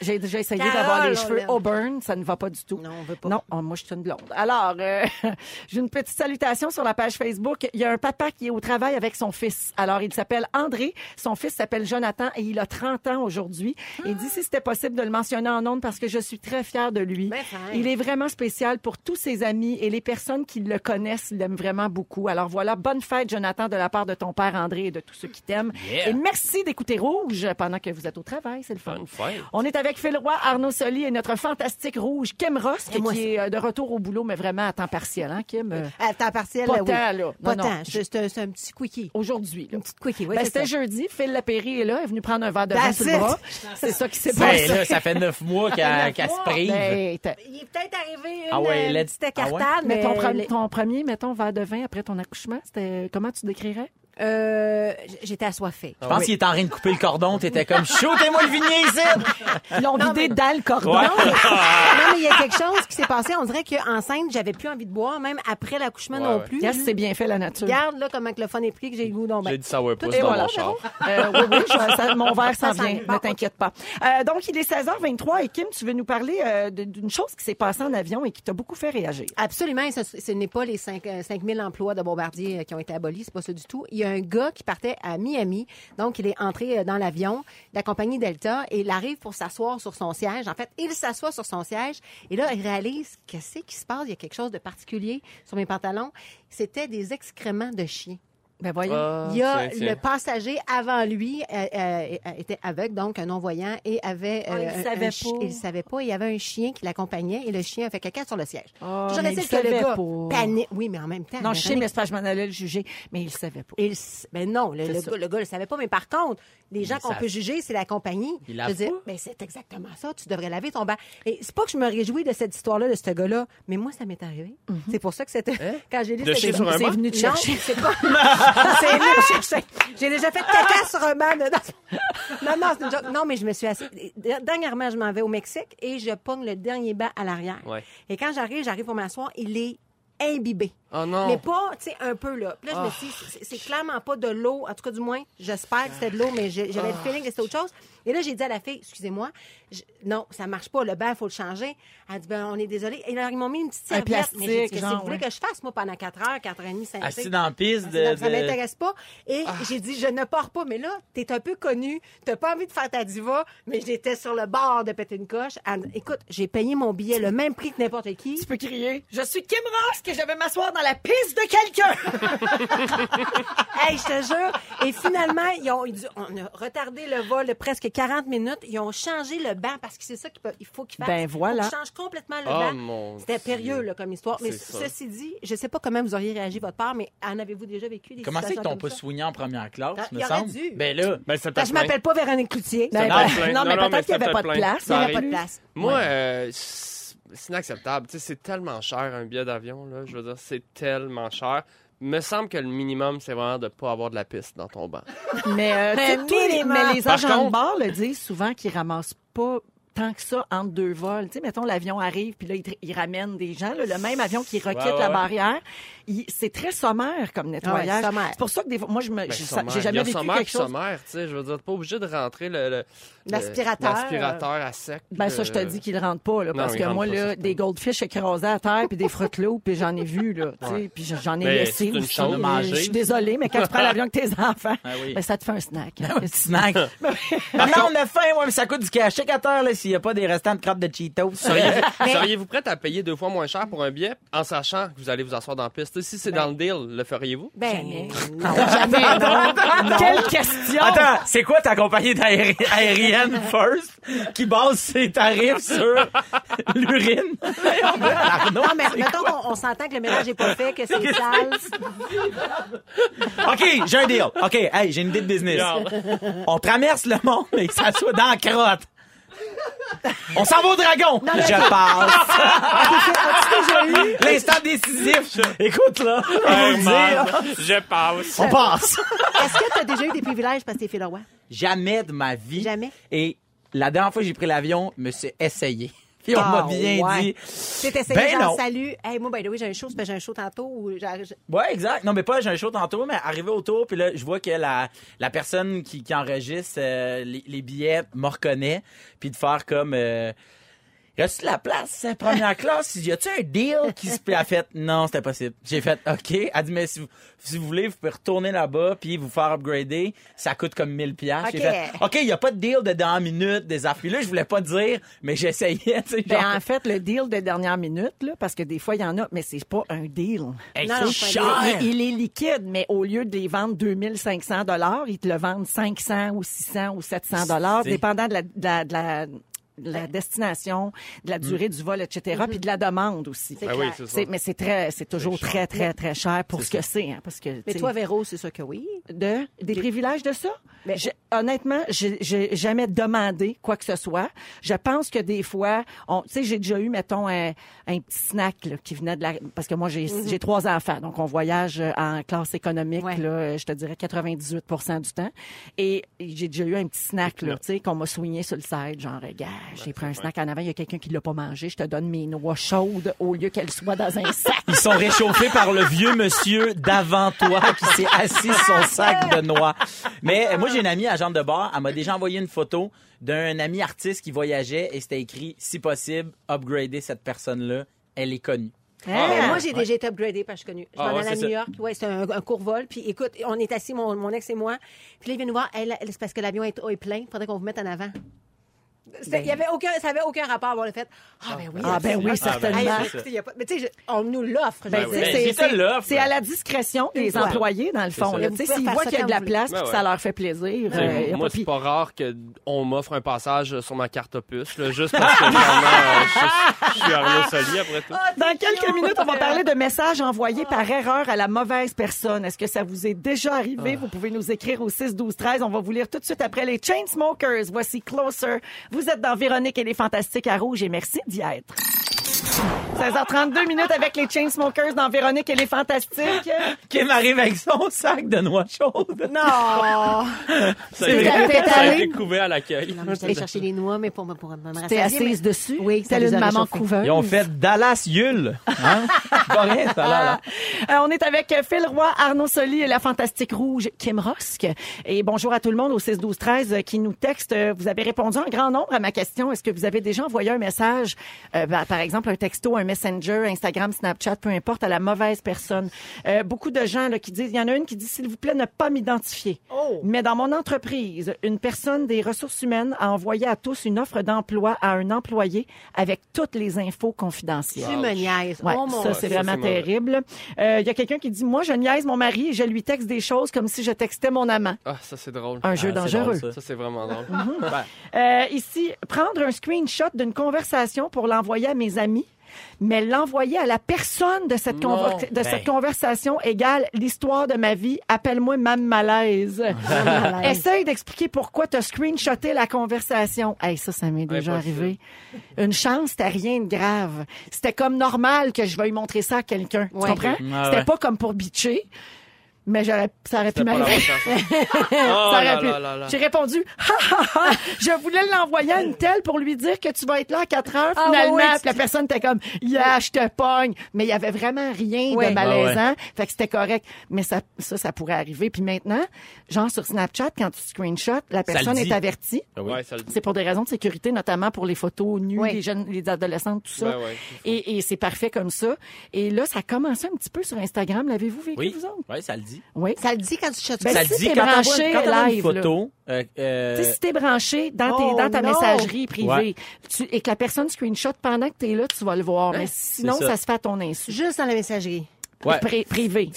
J'ai déjà essayé d'avoir les on cheveux auburn, ça ne va pas du tout. Non, on veut pas. Non, oh, moi, je suis une blonde. Alors, euh, j'ai une petite salutation sur la page Facebook. Il y a un papa qui est au travail avec son fils. Alors, il s'appelle André. Son fils s'appelle Jonathan et il a 30 ans aujourd'hui. Il dit si c'était possible de le mentionner en ondes parce que je suis très fière de lui. Ben, il est vraiment spécial pour tous ses amis et les personnes qui le connaissent l'aiment vraiment beaucoup. Alors voilà, bonne fête, Jonathan, de la part de ton père André et de tous ceux qui t'aiment. Yeah. Et merci d'écouter Rouge pendant que vous êtes au travail. C'est le fun. Bonne fête. On est avec Phil Roy, Arnaud Soli et notre fantastique rouge, Kim Ross, qui, est euh, de retour au boulot, mais vraiment à temps partiel, hein, Kim? Euh, À temps partiel, Pas oui. là. Pas Non, tant. C'est un, petit quickie. Aujourd'hui. Une petite quickie, oui, Ben, c'était jeudi. Phil Lapéry est là. Elle est venue prendre un verre de vin sur le bras. C'est ça qui s'est Ben passé. là, ça fait neuf mois qu'elle se prive. Ben, Il est peut-être arrivé une, Ah ouais, euh, petite ah ouais? écartade, mais mais... ton, les- ton premier, mettons, verre de vin après ton accouchement, c'était comment tu décrirais? Euh, j'étais assoiffée. Je pense qu'il est en train de couper le cordon. T'étais comme, shootez-moi le vignier ici! Ils l'ont vidé dans le cordon. Non, mais, non, mais il y a quelque chose qui s'est passé. On dirait qu'enceinte, j'avais plus envie de boire, même après l'accouchement Ouais, non ouais. plus. Regarde, c'est bien fait, la nature. Regarde là comment que le fun est pris, que j'ai le goût. Ben, J'ai dit ça ouais pas Et dans voilà. mon char. Euh, oui, oui, je- ça- mon verre s'en vient, ne t'inquiète pas. Euh, donc, il est 16h23 et Kim, tu veux nous parler euh, d'une chose qui s'est passée en avion et qui t'a beaucoup fait réagir. Absolument, ce, ce n'est pas les 5, euh, 5000 emplois de bombardiers qui ont été abolis, c'est pas ça du tout. Il y a un gars qui partait à Miami, donc il est entré euh, dans l'avion de la compagnie Delta et il arrive pour s'asseoir sur son siège. En fait, il s'assoit sur son siège et là, il réalise qu'est-ce qui se passe, il y a quelque chose de particulier sur mes pantalons. C'était des excréments de chien. Ben voyons. Ah, Il y a tiens, tiens. le passager avant lui euh, euh, était aveugle, donc un non-voyant, et avait Ah, il un- savait un pas. il savait pas. Il y avait un chien qui l'accompagnait et le chien a fait caca sur le siège. Ah, Je mais sais il que le savait gars pas. panique. Oui, mais en même temps. non, je sais, mais c'est pas je m'en allais le juger, mais il le savait pas. il ben non, le, le gars, le gars le savait pas. Mais par contre, les gens qu'on peut juger, c'est la compagnie. Ils Je dire, pas. ben c'est exactement ça. Tu devrais laver ton bain. Et c'est pas que je me réjouis de cette histoire-là, de ce gars-là, mais moi, ça m'est arrivé. C'est pour ça que c'était. Quand j'ai lu c'est venu te chercher. C'est pas. c'est chercher. J'ai déjà fait caca sur un de- Non, non, c'est une joke. Non, mais je me suis assise. Dernièrement, je m'en vais au Mexique et je pogne le dernier banc à l'arrière. Ouais. Et quand j'arrive, j'arrive pour m'asseoir, il est imbibé. Oh non. Mais pas, tu sais, un peu, là. Puis là, je me suis dit, c'est- clairement pas de l'eau. En tout cas, du moins, j'espère que c'était de l'eau, mais j'avais le feeling que c'était autre chose. Et là, j'ai dit à la fille, excusez-moi, je- non, ça marche pas, le bain, il faut le changer. Elle dit, ben, on est désolé. Et là, ils m'ont mis une petite Un serviette. mais j'ai dit, plastique, que genre, vous voulez ouais. que je fasse, moi, pendant 4 heures, 4 heures et demie, 5 Assis dans piste de... ça m'intéresse pas. Et j'ai dit, je ne pars pas. Mais là, t'es un peu connu. T'as pas envie de faire ta diva. Mais j'étais sur le bord de péter une coche. Écoute, j'ai payé mon billet le même prix que n'importe qui. Tu peux crier Je suis Kim Ross, que je vais m'asseoir dans la piste de quelqu'un. Hey, je te jure. Et finalement, ils ont, ils- on a retardé le vol de presque 40 minutes. Ils ont changé le banc parce que c'est ça qu'il peut- il faut qu'ils fassent. Ben voilà. Qu'ils changent complètement le Oh, banc. C'était périlleux là, comme histoire. Mais ça. ceci dit, je sais pas comment vous auriez réagi votre part, mais en avez-vous déjà vécu des Comment c'est qu'ils t'ont pas ça? soigné en première classe, Ah, me semble? dû. Ben là, Ben, peut-être je m'appelle pas Véronique Cloutier. Ben, ben, non, mais peut-être qu'il n'y avait pas de place. Il n'y Ça avait pas de place. Moi, euh, c'est inacceptable. Tu sais, c'est tellement cher un billet d'avion. Là. Je veux dire, c'est tellement cher. Me semble que le minimum, c'est vraiment de pas avoir de la piste dans ton banc. Mais, euh, Mais tous les- mais les agents de le disent souvent qu'ils ramassent pas tant que ça entre deux vols. Tu sais, mettons, l'avion arrive, puis là, il, ramène des gens. là, le même avion qui requitte Ouais, ouais, la barrière, il- c'est très sommaire comme nettoyage. Ouais, sommaire. c'est pour ça que des fois, moi, je me, Ben, je- ça- sommaire. j'ai jamais vécu sommaire quelque chose. sommaire, tu sais. Je veux dire, t'es pas obligé de rentrer le... le- L'aspirateur, à sec. Ben ça, je te dis qu'il rentre pas, là, non, parce que moi, là, certain. des goldfish écrasés à terre, puis des fruits puis j'en ai vu, là, tu sais, puis j'en ai Mais laissé une aussi. Je suis désolée, mais quand tu prends l'avion avec tes enfants, Ah oui. ben, ça te fait un snack. un petit snack. Maman, on a faim, ouais, mais ça coûte du cash à terre, là, s'il n'y a pas des restants de crottes de Cheetos. Seriez-vous seriez-vous prête à payer deux fois moins cher pour un billet en sachant que vous allez vous asseoir dans la piste? Si c'est dans le deal, le feriez-vous? Ben, non. Jamais, non. Quelle question! Attends, c'est quoi ta compagnie aérienne First qui base ses tarifs sur l'urine? Non, mais mettons qu'on on s'entend que le ménage n'est pas fait, que c'est sale. OK, j'ai un deal. OK, hey, j'ai une idée de business. On traverse le monde, mais que ça soit dans la crotte. On s'en va au dragon. Je passe. L'instant décisif. Écoute, là. on va Hey, le man, dire. je passe. On passe. Est-ce que tu as déjà eu des privilèges parce que t'es fille le roi? Jamais de ma vie. Jamais? Et la dernière fois que j'ai pris l'avion, je me suis essayé. Puis on Ah, m'a bien ouais. dit. Essayé, Ben genre, non. salut. Hey, moi, the way, j'ai un show, c'est que j'ai un show tantôt. Ou Ouais, exact. Non, mais pas, j'ai un show tantôt, mais arrivé au tour, puis là, je vois que la, la personne qui, qui enregistre euh, les, les billets me reconnaît, puis de faire comme... Euh, y a-tu de la place, première classe? Y a-tu un deal qui se... A fait, non, c'était possible. J'ai fait, OK. Elle dit, mais si vous, si vous voulez, vous pouvez retourner là-bas, puis vous faire upgrader. Ça coûte comme 1000 piastres. J'ai OK. fait, OK, y a pas de deal de dans minute, des affaires. Puis là, je voulais pas dire, mais j'essayais, tu sais, Ben, genre... en fait, le deal de dernière minute, là, parce que des fois, il y en a, mais c'est pas un deal. Hey, Non, c'est non, Il, cher! il est liquide, mais au lieu de les vendre 2500 dollars, ils te le vendent 500 ou 600 ou 700 dollars, C'est- dépendant de la, de la, de la- la destination, de la durée du vol, etc., puis de la demande aussi. C'est Ah oui, c'est ça. Mais c'est très, c'est toujours très, très, très cher pour ce que c'est, hein, parce que. Mais tu sais, toi, Véro, c'est sûr que oui. de des privilèges de ça? Mais- Je- honnêtement, j'ai j'ai jamais demandé quoi que ce soit. Je pense que des fois, on- tu sais, j'ai déjà eu, mettons, un, un petit snack là, qui venait de la, parce que moi j'ai j'ai trois enfants, donc on voyage euh, en classe économique Ouais. là, je te dirais 98% du temps, et j'ai déjà eu un petit snack là, tu sais, qu'on m'a soigné sur le side, genre, gars, j'ai pris un snack en avant, il y a quelqu'un qui l'a pas mangé, je te donne mes noix chaudes au lieu qu'elles soient dans un sac. Ils sont réchauffés par le vieux monsieur d'avant toi qui s'est assis sur son sac de noix. Mais euh, moi, j'ai une amie agente de bar. Elle m'a déjà envoyé une photo d'un ami artiste qui voyageait et c'était écrit, si possible, upgrader cette personne-là. Elle est connue. Hein? Mais moi, j'ai déjà été upgradée parce que je suis connue. Je Ah, m'en allais à New ça. York. Ouais, c'est un, un court vol. Puis écoute, on est assis, mon, mon ex et moi. Puis là, il vient nous voir. Elle, elle, c'est parce que l'avion est, est plein. Il faudrait qu'on vous mette en avant. C'était- Il y avait aucun, ça n'avait aucun rapport. On l'a fait. Ah, ben oui. Ah ben oui, absolument. certainement. Hey, c'est écoutez, il y a pas- mais tu sais, je- on nous l'offre. je Ben, veux. Ben, c'est- te à la discrétion des fois. employés, dans le fond. ça. là. Vous Tu sais, pouvez S'ils faire voient ça qu'il y a de la quand place puis que ça leur fait plaisir, Tu sais, euh, y a moi, pas c'est pas rare qu'on m'offre un passage sur ma carte opus, là, juste parce que finalement, euh, je, je suis Arnaud Soli après tout. Dans quelques minutes, on va parler de messages envoyés par erreur à la mauvaise personne. Est-ce que ça vous est déjà arrivé? Vous pouvez nous écrire au 6 12 13. On va vous lire tout de suite après les Chainsmokers. Voici Closer. Vous êtes dans Véronique et les Fantastiques à Rouge et merci d'y être. 16h32 minutes avec les Chainsmokers dans Véronique et les Fantastiques. Kim arrive avec son sac de noix chaudes. Non! Ça a C'est allée. été couvert à l'accueil. J'étais allée chercher les noix, mais pour me, pour me T'es rassasier, assise mais- dessus? Oui, les une maman couveuse? Ils ont fait Dallas Yule. Hein? Rien, ça, là, là. Euh, on est avec Phil Roy, Arnaud Soli et la fantastique rouge Kim Rosk. Et bonjour à tout le monde au 6 12 13 euh, qui nous texte. Vous avez répondu en grand nombre à ma question. Est-ce que vous avez déjà envoyé un message, euh, ben, par exemple un texto, un messenger, Instagram, Snapchat, peu importe, à la mauvaise personne? Euh, beaucoup de gens là, qui disent, il y en a une qui dit, s'il vous plaît, ne pas m'identifier. Mais dans mon entreprise, une personne des ressources humaines a envoyé à tous une offre d'emploi à un employé avec toutes les infos confidentielles. Tu me niaises. Ouais, oh mon ça, c'est vraiment terrible. Euh, Il y a quelqu'un qui dit, moi, je niaise mon mari et je lui texte des choses comme si je textais mon amant. Ah, ça, c'est drôle. Un jeu Ah, dangereux. drôle, ça. Ça, c'est vraiment drôle. Euh, ici, prendre un screenshot d'une conversation pour l'envoyer à mes amis, mais l'envoyer à la personne de cette, Non. conver- de Ben. cette conversation égale l'histoire de ma vie. Appelle-moi Mme Malaise. Essaye d'expliquer pourquoi tu as screenshoté la conversation. Hey, ça, ça m'est déjà Impossible. arrivé. Une chance, c'était rien de grave. C'était comme normal que je veuille montrer ça à quelqu'un. Tu comprends? Ah C'était pas comme pour bitcher. Mais j'aurais, ça aurait pu m'arriver. là. J'ai répondu, ha, ha, ha, je voulais l'envoyer à une telle pour lui dire que tu vas être là à 4 heures Ah, finalement. oui, oui, Puis la personne était comme, yeah, je te pogne. Mais il y avait vraiment rien Oui. de malaisant. Ouais, Fait que c'était correct. Mais ça, ça, ça pourrait arriver. Puis maintenant, genre sur Snapchat, quand tu screenshots, la personne est avertie. Dit. C'est pour des raisons de sécurité, notamment pour les photos nues, Oui. les jeunes, les adolescentes, tout ça. Ben et et c'est parfait comme ça. Et là, ça a commencé un petit peu sur Instagram. L'avez-vous vécu, Oui, vous autres? oui, ça le dit. Oui. Ça le dit quand tu chattes Ben, ça si le dit t'es quand t'envoies branché quand t'envoies live, une photo. euh, euh, Tu sais, si t'es branché dans, tes, Oh, dans ta non. messagerie privée Ouais. tu, et que la personne screenshot pendant que t'es là, tu vas le voir. Mais sinon, ça. ça. se fait à ton insu. Juste dans la messagerie. ouais. Pri- privé.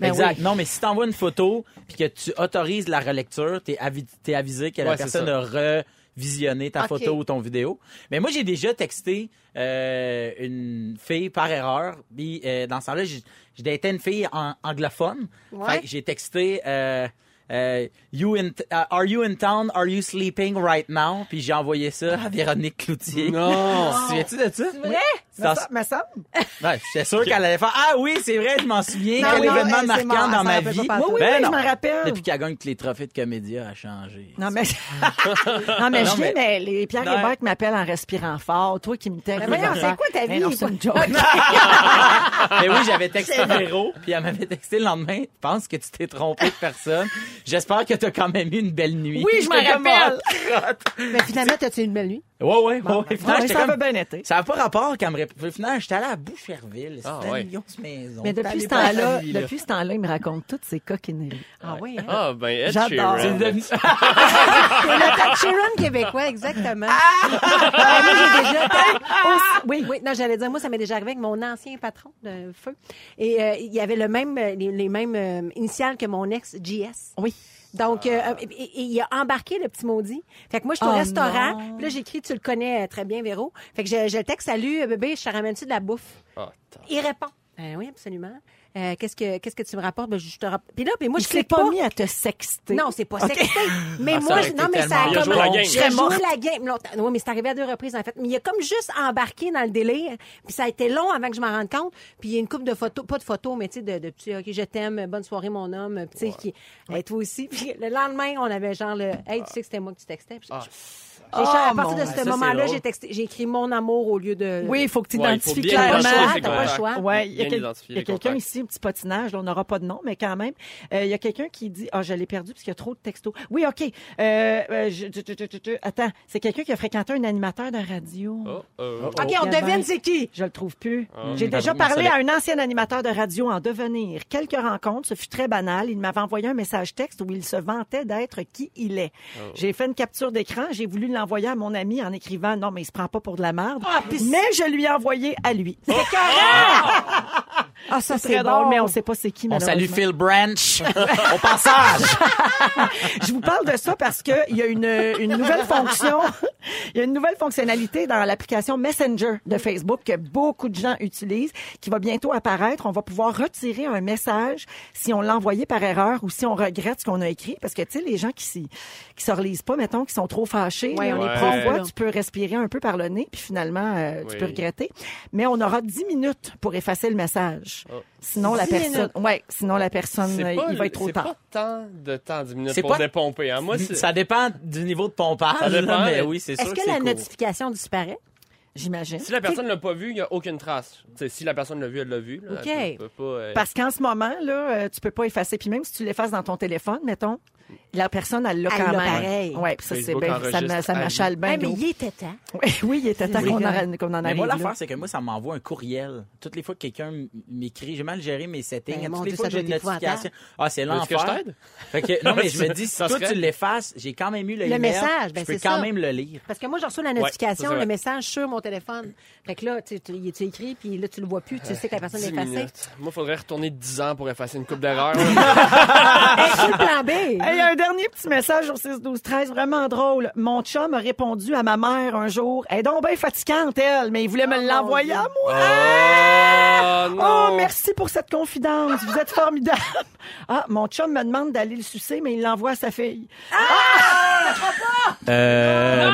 Ben exact. oui. Non, mais si t'envoies une photo puis que tu autorises la relecture, t'es avi- avisé que la Ouais, c'est personne a revisionné ta photo ou ton vidéo. Mais moi, j'ai déjà texté euh, une fille par erreur. Puis euh, dans ce temps-là, j'ai j'ai daté une fille en- anglophone. Ouais. Fait que j'ai texté. Euh, euh, you in uh, are you in town? Are you sleeping right now? Puis j'ai envoyé ça à Véronique Cloutier. Non. Tu te souviens-tu de ça? Vrai? Ça- Me sem- me semble. Ouais, j'étais sûr qu'elle allait faire Ah oui, c'est vrai, je m'en souviens. Quel événement marquant dans ma vie. Oui, Ben oui, je me rappelle. Depuis qu'elle gagne que les trophées de comédia a changé. Non, mais, non, mais je dis, mais les Pierre. Hébert qui m'appellent en respirant fort. Toi qui me textes. Mais voyons, c'est quoi ta Mais vie? non, c'est une joke. Mais oui, j'avais texté Véro, puis elle m'avait texté le lendemain. Je pense que tu t'es trompé de personne. J'espère que t'as quand même eu une belle nuit. Oui, je m'en comme, rappelle. Mais finalement, t'as-tu eu une belle nuit? Ouais, ouais, ouais. Bon, Finalement, ouais, j'étais ça comme- va bien été. Ça n'a pas rapport qu'elle me Finalement, j'étais allé à Boucherville. C'était Ah, une ouais. grosse maison. Mais depuis ce temps-là, depuis ce temps-là, il me raconte toutes ses coquineries. Ah oui, hein? Ah, ben, Ed J'adore. Sheeran. C'est le Sheeran québécois, exactement. Ah, moi, j'ai déjà... Oui. Oui, non, j'allais dire, moi, ça m'est déjà arrivé avec mon ancien patron de feu. Et euh, il y avait le même, les, les mêmes euh, initiales que mon ex, JS. Oui. Donc, euh, et, et- et il a embarqué le petit maudit. Fait que moi, je suis au Oh restaurant. non. Puis là, j'écris, tu le connais euh, très bien, Véro. Fait que je, je le texte, salut, euh, bébé, je te ramène-tu de la bouffe? Attends. Il répond. Euh, oui, absolument. Euh, qu'est-ce que qu'est-ce que tu me rapportes? Ben, je te rapp- Puis là, puis moi, je clique pas, pas. mis à te sexter. Non, c'est pas OK. sexté. Mais Ah, moi, je- non, mais ça a comme. joué la game. Je joué la game. longtemps. Oui, mais c'est arrivé à deux reprises, en fait. Mais il a comme juste embarqué dans le délire. Puis ça a été long avant que je m'en rende compte. Puis il y a une coupe de photos, pas de photos, mais tu sais, de, de petits, OK, je t'aime, bonne soirée, mon homme. Puis tu sais, qui, hey, toi aussi. Puis le lendemain, on avait genre le, hey, tu sais que c'était moi que tu textais. Puis Ah. je- j'ai- à Oh, partir de ce moment-là, j'ai texté, j'ai écrit mon amour au lieu de. Oui, il faut que tu Ouais, il faut identifies bien clairement. c'est t'as pas le choix. Ouais, il y a, Bien quel- identifier il y a les quelqu'un contacts. ici, un petit potinage, là, on n'aura pas de nom, mais quand même. Euh, il y a quelqu'un qui dit, ah, je l'ai perdu parce qu'il y a trop de textos. Oui, OK. Euh, euh, je- je- je- je- je- attends, c'est quelqu'un qui a fréquenté un animateur de radio. Oh, oh. OK, on Gabin. devine c'est qui. Je le trouve plus. Ah. J'ai déjà parlé à un ancien animateur de radio en devenir. Quelques rencontres, ce fut très banal. Il m'avait envoyé un message texte où il se vantait d'être qui il est. Oh. J'ai fait une capture d'écran. J'ai voulu l'envoyer à mon ami en écrivant non, mais il se prend pas pour de la merde. Ah, mais je lui ai envoyé à lui. C'est correct! Ah, ça, C'est drôle, mais on sait pas c'est qui. On salue. Phil Branch au passage. Je vous parle de ça parce que il y a une, une nouvelle fonction, il y a une nouvelle fonctionnalité dans l'application Messenger de Facebook que beaucoup de gens utilisent, qui va bientôt apparaître. On va pouvoir retirer un message si on l'a envoyé par erreur ou si on regrette ce qu'on a écrit, parce que tu sais les gens qui s'y- qui se relisent pas, mettons, qui sont trop fâchés, Ouais, là, on est parfois, prend, tu peux respirer un peu par le nez, puis finalement euh, tu Oui. peux regretter. Mais on aura 10 minutes pour effacer le message. Oh. Sinon la 10 personne, ouais, sinon la personne, C'est euh, pas, il va être trop c'est tard. pas tant de temps, 10 minutes C'est pour pas- dépomper. Hein. Moi, c'est... Ça dépend du niveau de pompage. Ça dépend, là, mais mais- oui, c'est sûr Est-ce que, que c'est la court. notification disparaît? J'imagine. Si la personne l'a pas vu, il n'y a aucune trace. Si la personne l'a vu, elle l'a vu. Là, OK. Elle peut- peut pas, euh, Parce qu'en ce moment, là, euh, tu peux pas effacer. Puis même si tu l'effaces dans ton téléphone, mettons, la personne, elle l'a quand même. pareil. Ouais, puis ça, c'est bien. Ça, ça à m'achale bien. Ah, mais il était temps. Oui, oui, il était temps Oui. qu'on en, en Mais arrive moi, l'affaire, c'est que moi, ça m'envoie un courriel. Toutes les fois que quelqu'un m'écrit, j'ai mal géré mes settings. Ben, Toutes les Dieu, fois que j'ai une notification. Ah, c'est l'enfer. je t'aide? Fait que, non, mais je me dis, si toi, tu l'effaces, j'ai quand même eu le, message, ben, je peux c'est quand même le lire. Parce que moi, je reçois la notification, le message sur mon téléphone. Fait que là, tu, écrit, puis là, tu le vois plus, tu sais que la personne est 10 effacée. Moi, il faudrait retourner 10 ans pour effacer une coupe d'erreurs. Hey, c'est le plan B. Hey, Il y a un dernier petit message au 6 12 13 vraiment drôle. Mon chum a répondu à ma mère un jour. Elle est donc bien fatigante elle, mais il voulait me l'envoyer à moi. oh, Oh, non! merci pour cette confidence. Vous êtes formidable. Ah, mon chum me demande d'aller le sucer, mais il l'envoie à sa fille. Euh,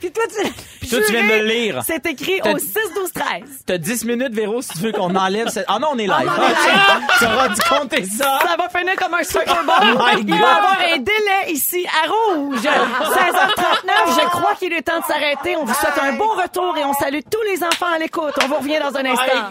Puis toi, tu... puis toi, tu viens de le lire. C'est écrit T'as- au 6 12 13 T'as 10 minutes, Véro, si tu veux qu'on enlève cette... Ah non, on est live. Ah, tu auras dû compter ça. Ça va finir comme un Super Bowl. Oh my Il God. va y avoir un délai ici à rouge. 16h39, je crois qu'il est temps de s'arrêter. On vous souhaite un bon retour et on salue tous les enfants à l'écoute. On vous revient dans un instant.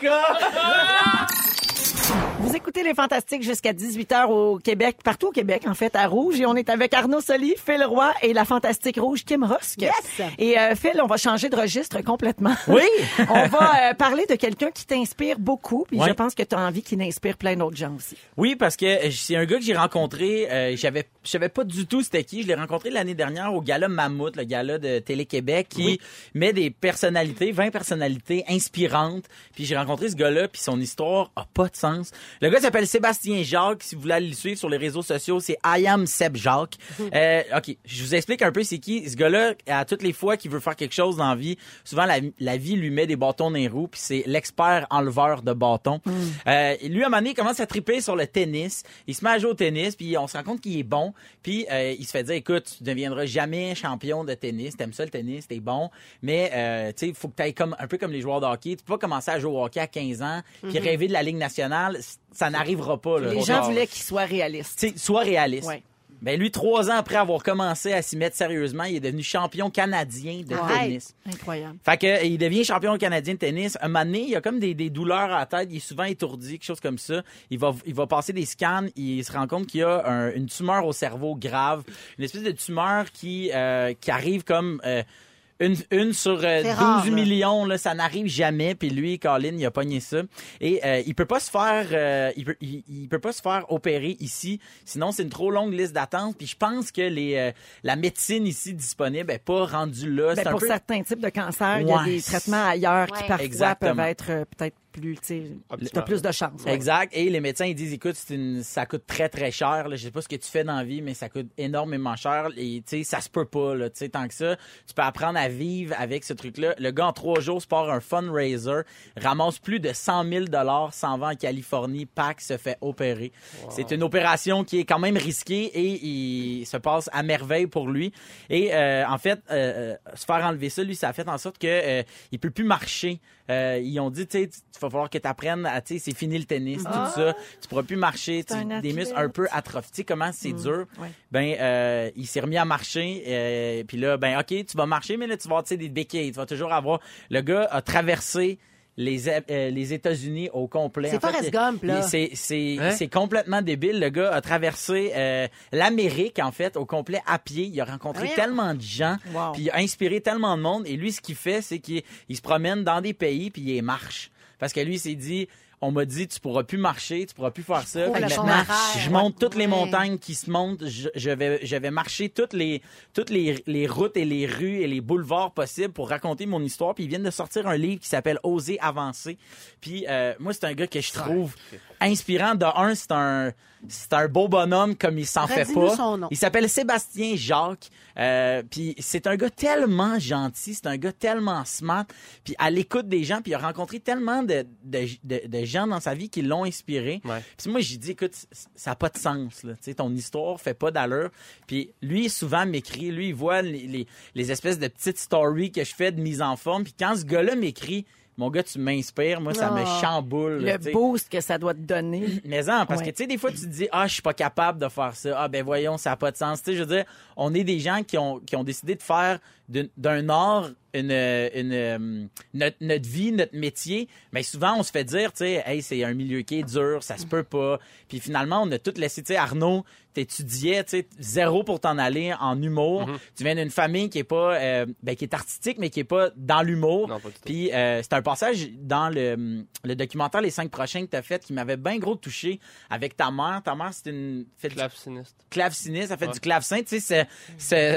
Vous écoutez les Fantastiques jusqu'à 18h au Québec, partout au Québec, en fait, à Rouge. Et on est avec Arnaud Soli, Phil Roy et la Fantastique Rouge, Kim Rosk. Yes! Et euh, Phil, on va changer de registre complètement. Oui. on va euh, parler de quelqu'un qui t'inspire beaucoup. Puis je pense que tu as envie qu'il inspire plein d'autres gens aussi. Oui, parce que c'est un gars que j'ai rencontré. Euh, j'avais, je savais pas du tout c'était qui. Je l'ai rencontré l'année dernière au gala Mammouth, le gala de Télé-Québec, qui met des personnalités, 20 personnalités inspirantes. Puis j'ai rencontré ce gars-là, puis son histoire a pas de sens. Le gars s'appelle Sébastien Jacques. Si vous voulez aller le suivre sur les réseaux sociaux, c'est I am Seb Jacques. Euh, OK, je vous explique un peu c'est qui. Ce gars-là, à toutes les fois qu'il veut faire quelque chose dans la vie, souvent la, la vie lui met des bâtons dans les roues, puis c'est l'expert enleveur de bâtons. Euh, lui, à un moment donné, il commence à triper sur le tennis. Il se met à jouer au tennis, puis on se rend compte qu'il est bon. Puis euh, il se fait dire, écoute, tu deviendras jamais champion de tennis. T'aimes ça le tennis, t'es bon. Mais, euh, tu sais, il faut que t'ailles comme, un peu comme les joueurs de hockey. Tu peux pas commencer à jouer au hockey à 15 ans, puis rêver de la Ligue nationale. Ça n'arrivera pas. Là. Les gens voulaient qu'il soit réaliste. Sois réaliste. Ouais. Ben lui, trois ans après avoir commencé à s'y mettre sérieusement, il est devenu champion canadien de Ouais. tennis. Incroyable. Fait que il devient champion canadien de tennis. Un moment donné, il a comme des, des douleurs à la tête. Il est souvent étourdi, quelque chose comme ça. Il va, il va passer des scans. Il se rend compte qu'il y a un- une tumeur au cerveau grave. Une espèce de tumeur qui, euh, qui arrive comme... euh, une, une sur euh, 12 C'est rare, là. millions, là, ça n'arrive jamais. Puis lui, Colin, il a pogné ça. Et euh, il peut pas se faire, euh, il, peut, il, il peut pas se faire opérer ici. Sinon, c'est une trop longue liste d'attente. Puis je pense que les, euh, la médecine ici disponible est pas rendue là. Ben, pour peu- certains types de cancers, il y a des traitements ailleurs qui parfois Exactement. peuvent être euh, peut-être plus, tu sais, t'as plus de chance. ouais. Exact. Et les médecins, ils disent, écoute, une- ça coûte très, très cher. Là. Je sais pas ce que tu fais dans la vie, mais ça coûte énormément cher. Et, tu sais, ça se peut pas, là. Tu sais, tant que ça, tu peux apprendre à vivre avec ce truc-là. Le gars, en trois jours, se part un fundraiser, ramasse plus de 100 000 s'en va en Californie, Pac se fait opérer. C'est une opération qui est quand même risquée et il se passe à merveille pour lui. Et, euh, en fait, euh, euh, se faire enlever ça, lui, ça a fait en sorte que euh, il peut plus marcher. Euh, ils ont dit, tu sais, il va falloir que tu apprennes à, tu sais, c'est fini le tennis, tout ça. Tu pourras plus marcher, tu, des muscles un peu atrophiés. Tu sais comment c'est dur? ouais. Ben, euh, il s'est remis à marcher. euh, Puis là, ben, OK, tu vas marcher, mais là, tu vas avoir, tu sais, des béquilles. Tu vas toujours avoir... Le gars a traversé les, euh, les États-Unis au complet. C'est Forrest Gump, là. il- C'est c'est- Hein? c'est complètement débile. Le gars a traversé euh, l'Amérique, en fait, au complet à pied. Il a rencontré tellement de gens. Wow. Puis il a inspiré tellement de monde. Et lui, ce qu'il fait, c'est qu'il il se promène dans des pays puis il marche. Parce que lui, il s'est dit, on m'a dit, tu pourras plus marcher, tu pourras plus faire ça. Fait que maintenant, je monte toutes les montagnes qui se montent. Je, je vais, je vais marcher toutes les, toutes les, les routes et les rues et les boulevards possibles pour raconter mon histoire. Puis ils viennent de sortir un livre qui s'appelle Oser avancer. Puis euh, moi, c'est un gars que je trouve inspirant. De un, c'est un, c'est un beau bonhomme comme il s'en fait pas. son nom. Il s'appelle Sébastien Jacques. Euh, puis c'est un gars tellement gentil, c'est un gars tellement smart. Puis à l'écoute des gens, puis il a rencontré tellement de, de, de, de gens dans sa vie qui l'ont inspiré. Ouais. Puis moi, j'ai dit, écoute, ça n'a pas de sens. Là. Tu sais, ton histoire fait pas d'allure. Puis lui, souvent, m'écrit. Lui, il voit les, les, les espèces de petites stories que je fais de mise en forme. Puis quand ce gars-là m'écrit, mon gars, tu m'inspires. Moi, ça me Oh. chamboule. Le boost que ça doit te donner. Mais non, parce Ouais. que tu sais, des fois, tu te dis, ah, je suis pas capable de faire ça. Ah, ben voyons, ça n'a pas de sens. Tu sais, je veux dire, on est des gens qui ont, qui ont décidé de faire d'un art une, une, euh, notre, notre vie, notre métier. Mais souvent, on se fait dire, tu sais, hey, c'est un milieu qui est dur, ça se peut pas. Puis finalement, on a tout laissé, tu sais, Arnaud, t'étudiais, tu sais, zéro pour t'en aller en humour. Tu viens d'une famille qui est pas, euh, ben, qui est artistique, mais qui est pas dans l'humour. Puis euh, c'est un passage dans le, le documentaire Les cinq prochains que tu as fait qui m'avait bien gros touché avec ta mère. Ta mère, c'est une fait du Claveciniste. claveciniste, elle fait Ouais. du clavecin, tu sais,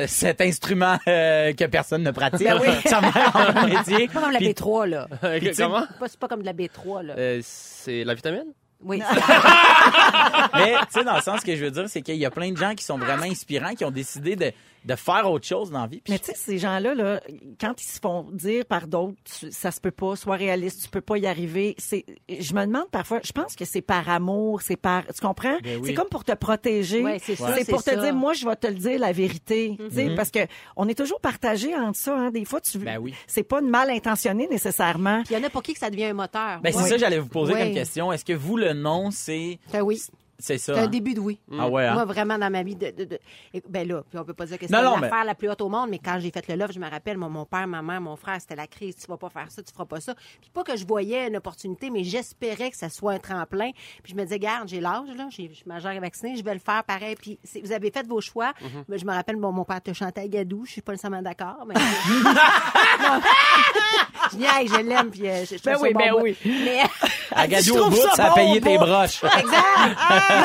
cet instrument euh, que personne ne pratique. Ben oui. Sa mère en a un métier. C'est pas comme la Puis- B3, là. tu sais- Comment? C'est pas, c'est pas comme de la B3, là. Euh, c'est la vitamine? Oui. Mais, tu sais, dans le sens que je veux dire, c'est qu'il y a plein de gens qui sont vraiment inspirants, qui ont décidé de, de faire autre chose dans la vie. Puis Mais tu sais, ces gens-là, là, quand ils se font dire par d'autres, ça se peut pas, sois réaliste, tu peux pas y arriver. C'est, je me demande parfois, je pense que c'est par amour, c'est par, tu comprends? Ben oui. C'est comme pour te protéger. Ouais, c'est ça, C'est c'est pour te ça. dire, moi, je vais te le dire la vérité. Tu Mm-hmm. sais, Parce que on est toujours partagé entre ça. Hein. Des fois, tu, Ben oui. c'est pas mal intentionné nécessairement. Puis il y en a pour qui que ça devient un moteur. ben, c'est Ouais. ça que j'allais vous poser Ouais. comme question. Est-ce que vous, le nom, c'est, Ben oui. C'est ça? C'est un hein? début de oui. Ah ouais, hein? Moi, vraiment, dans ma vie, de, de, de- ben là, puis on peut pas dire que c'est l'affaire mais- la plus haute au monde, mais quand j'ai fait le love, je me rappelle, mon, mon père, ma mère, mon frère, c'était la crise. Tu vas pas faire ça, tu feras pas ça. Puis pas que je voyais une opportunité, mais j'espérais que ça soit un tremplin. Puis je me disais, garde, j'ai l'âge, là, je suis majeure et vaccinée, je vais le faire pareil. Puis vous avez fait vos choix. Mm-hmm. Mais je me rappelle, bon, mon père te chantait à Gadou, je suis pas nécessairement d'accord, mais. Je niaise, je l'aime, puis euh, je, je trouve Ben ça oui, bon ben bout. oui. Mais, Agadou au bout, ça ça a payé tes broches. Exact.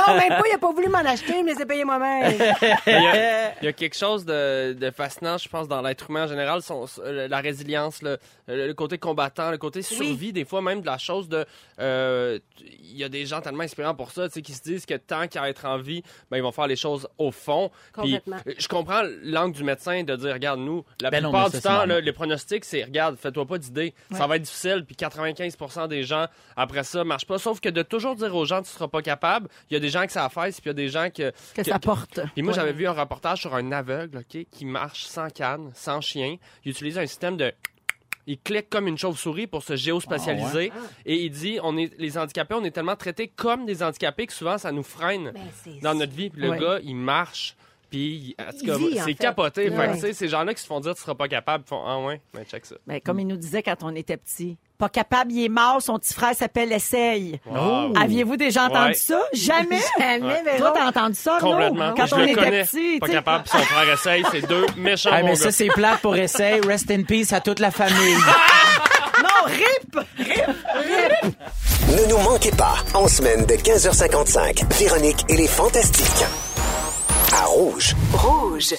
Non, même pas, il a pas voulu m'en acheter, mais c'est payé moi-même. Il y, a, il y a quelque chose de, de fascinant, je pense, dans l'être humain en général, son- la résilience, le, le côté combattant, le côté survie, des fois même de la chose de... euh, Il y a des gens tellement inspirants pour ça, tu sais, qui se disent que tant qu'à être en vie, ben, ils vont faire les choses au fond. Puis, Complètement. euh, je comprends l'angle du médecin de dire, regarde, nous, la Ben plupart du temps, les pronostics, c'est, regarde, fais-toi pas d'idées, ça va être difficile, puis 95% des gens, après ça, marchent pas. Sauf que de toujours dire aux gens, tu seras pas capable, il y a des gens que ça affaisse, puis il y a des gens que... Que ça porte. Puis moi, j'avais vu un reportage sur un aveugle, OK, qui marche sans canne, sans chien. Il utilise un système de... Il clique comme une chauve-souris pour se géospatialiser. Et il dit, on est, les handicapés, on est tellement traités comme des handicapés que souvent, ça nous freine Ben, dans notre vie. Puis le Ouais. gars, il marche. Puis, en tout Il cas, vit, en c'est capoté. Ouais. ces gens-là qui se font dire, tu seras pas capable, ils font, ah ouais, ben check ça. Ben, comme il nous disait quand on était petit. Pas capable, il est mort, son petit frère s'appelle Essaye. Wow. Aviez-vous déjà entendu Ouais. ça? Jamais? Jamais, Toi, Véro. t'as entendu ça? Complètement. Quand Je on le était connais. petit, Pas capable, puis son frère essaye. C'est deux méchants Ah, mais gars. ça, c'est plate pour essayer. Rest in peace à toute la famille. Non, rip! Ne nous manquez pas, en semaine de 15h55, Véronique et les Fantastiques. À Rouge. Rouge.